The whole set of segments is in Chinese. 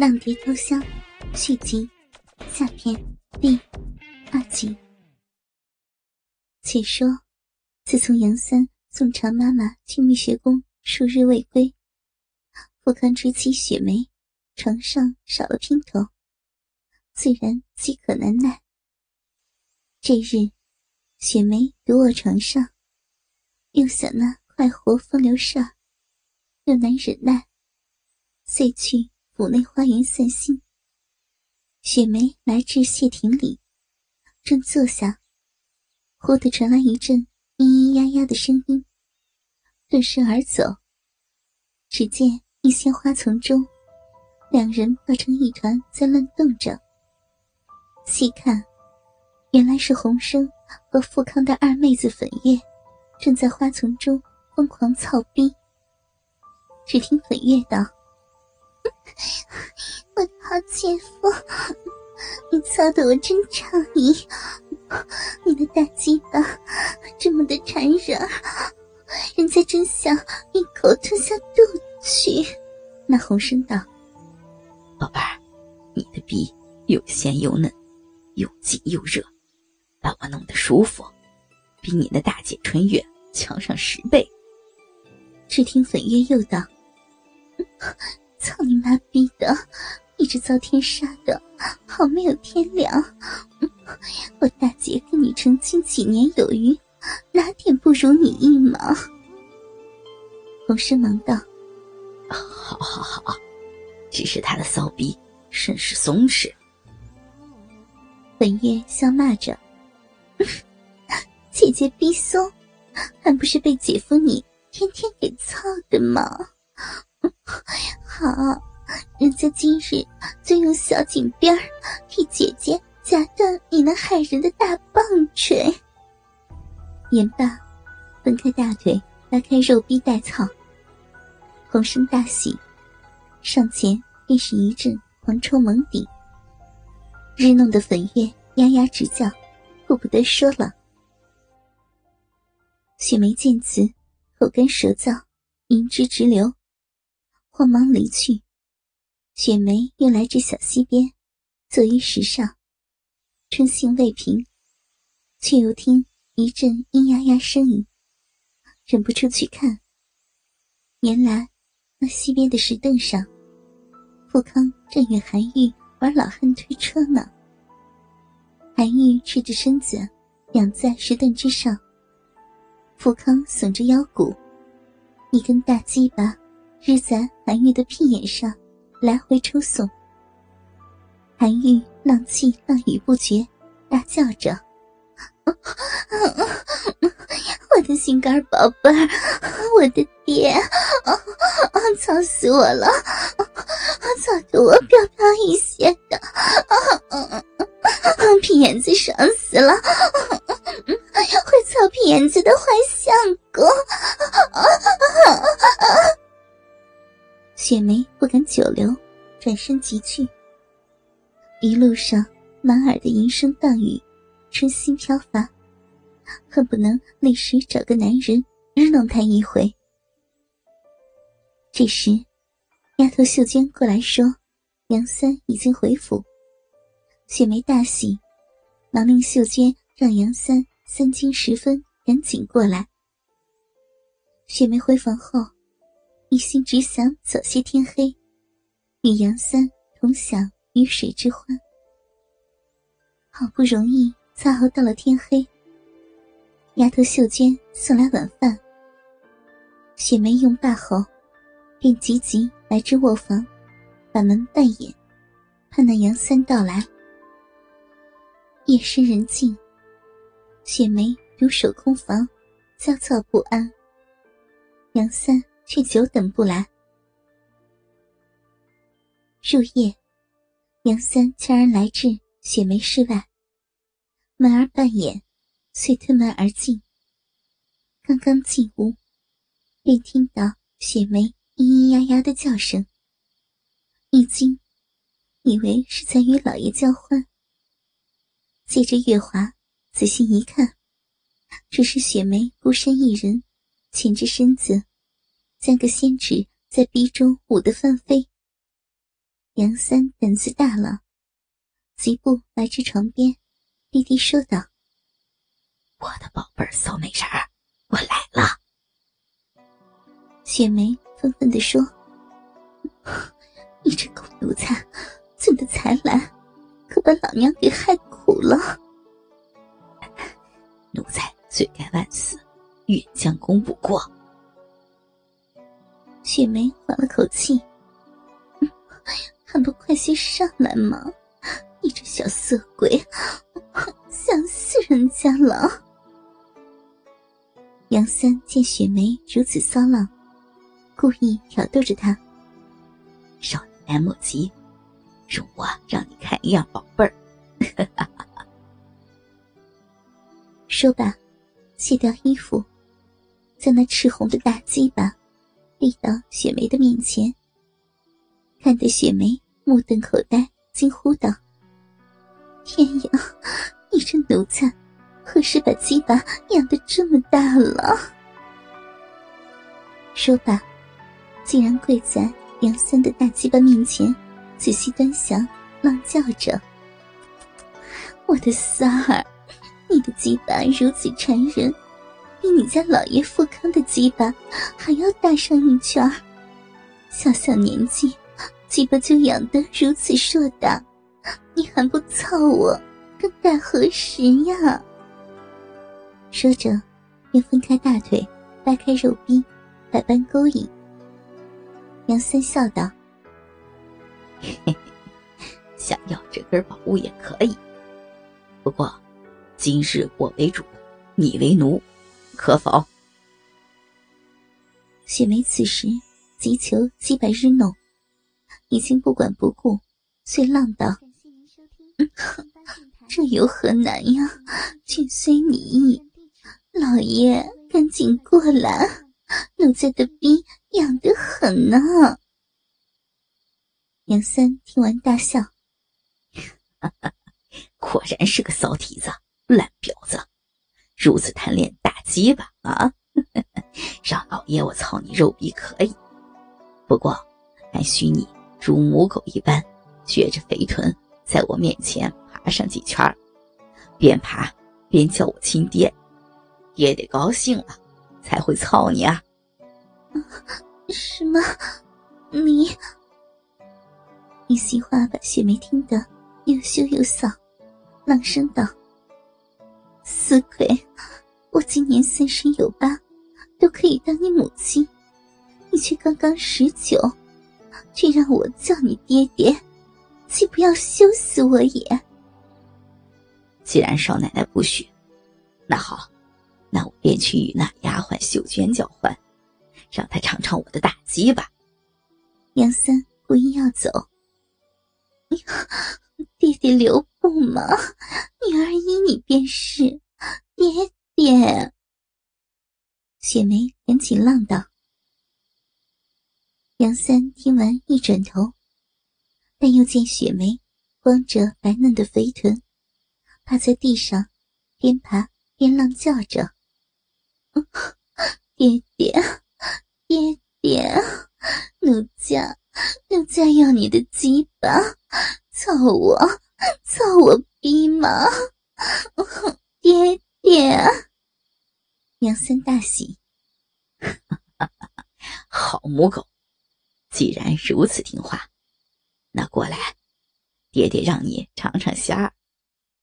浪蝶飘香续集下篇第二集。且说，自从杨三送常妈妈去蜜雪宫数日未归，不堪之妻雪梅床上少了姘头，自然饥渴难耐。这日，雪梅独卧床上，又想那快活风流事，又难忍耐，遂去。府内花园散心，雪梅来至谢亭里，正坐下，忽地传来一阵咿咿呀呀的声音，顿身而走。只见一些花丛中，两人抱成一团在乱动着。细看，原来是洪生和富康的二妹子粉月，正在花丛中疯狂操逼。只听粉月道。我的好姐夫，你操的我真畅意，你的大鸡巴这么的缠人，人家真想一口吞下肚去。那红声道：“宝贝儿，你的逼又鲜又嫩，又紧又热，把我弄得舒服，比你的大姐春月强上十倍。”只听粉月又道。妈逼的！你这遭天杀的，好没有天良！我大姐跟你成亲几年有余，哪点不如你一毛？洪生忙道：“好好好，只是他的骚逼甚是松弛。”本月笑骂着：“ 姐姐逼松，还不是被姐夫你天天给操的吗？” 好，人家今日就用小井边替姐姐夹断你那害人的大棒槌。言罢，分开大腿，拉开肉逼带草。洪生大喜，上前便是一阵狂抽猛顶，日弄得粉月呀呀直叫，顾不得说了。雪梅见此，口干舌燥，银汁直流。慌忙离去，雪梅又来至小溪边，坐于石上，春兴未平，却又听一阵咿呀呀声音，忍不住去看。原来那溪边的石凳上，富康正与韩愈玩老汉推车呢。韩愈赤着身子仰在石凳之上，富康耸着腰骨，一根大鸡巴。日在韩愈的屁眼上来回抽送，韩愈浪气浪语不绝，大叫着：“我的心肝宝贝儿，我的爹，操死我了！操得我飘飘一些的，屁眼子爽死了！会操屁眼子的坏相公！”雪梅不敢久留，转身即去。一路上满耳的吟声荡语，春心飘发，恨不能立时找个男人日弄他一回。这时，丫头秀娟过来说：“杨三已经回府。”雪梅大喜，忙令秀娟让杨三三更时分赶紧过来。雪梅回房后。一心只想早些天黑，与杨三同享鱼水之欢。好不容易伺候到了天黑，丫头秀娟送来晚饭。雪梅用罢后，便急急来至卧房，把门半掩，盼那杨三到来。夜深人静，雪梅独守空房，焦躁不安。杨三。却久等不来。入夜，杨三悄然来至雪梅室外，门儿半掩，遂推门而进。刚刚进屋，便听到雪梅咿咿呀呀的叫声。一惊，以为是在与老爷交欢。借着月华，仔细一看，只是雪梅孤身一人，蜷着身子。将个仙指在逼中舞得翻飞，杨三胆子大了，疾步来至床边，低低说道：“我的宝贝儿骚美人儿，我来了。”雪梅愤愤地说：“你这狗奴才，怎的才来，可把老娘给害苦了。奴才罪该万死，愿将功补过。”雪梅缓了口气。还不快些上来吗？你这小色鬼，想死人家了！杨三见雪梅如此骚浪，故意挑逗着她：“少年来莫急，容我让你看一样宝贝儿。”说罢，卸掉衣服，在那赤红的大鸡巴立到雪梅的面前。看得雪梅目瞪口呆，惊呼道：“天呀，你这奴才，何时把鸡巴养得这么大了？”说罢，竟然跪在杨三的大鸡巴面前，仔细端详，浪叫着：“我的三儿，你的鸡巴如此缠人，比你家老爷富康的鸡巴还要大上一圈小小年纪。”鸡巴就养得如此硕大，你还不操我，更待何时呀？说着，便分开大腿，掰开肉臂，百般勾引。杨三笑道：“，想要这根宝物也可以，不过今日我为主，你为奴，可否？”雪梅此时急求鸡巴日弄。已经不管不顾，遂浪道：“这有何难呀？全随你意。老爷，赶紧过来，奴家的逼痒得很呢。”杨三听完大笑：“果然是个骚蹄子，烂婊子，如此贪恋鸡巴啊！让老爷我操你肉逼可以，不过还需你。”如母狗一般，撅着肥臀在我面前爬上几圈边爬边叫我亲爹，爹得高兴了才会操你啊！什么？你？一席话把雪梅听得又羞又臊，冷声道：“死鬼，我今年三十有八，都可以当你母亲，你却刚刚十九。”却让我叫你爹爹，岂不要羞死我也？既然少奶奶不许，那好，那我便去与那丫鬟秀娟交换，让她尝尝我的大鸡吧。杨三故意要走，爹爹留步嘛，女儿依你便是，爹爹。雪梅赶紧浪道。杨三听完，一转头，但又见雪梅光着白嫩的肥臀，趴在地上，边爬边浪叫着：“爹爹，爹爹，奴家，奴家要你的鸡巴，操我，操我逼吗？爹爹！”杨三大喜：“好母狗！”既然如此听话，那过来，爹爹让你尝尝虾，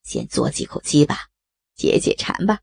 先嘬几口鸡吧，解解馋吧。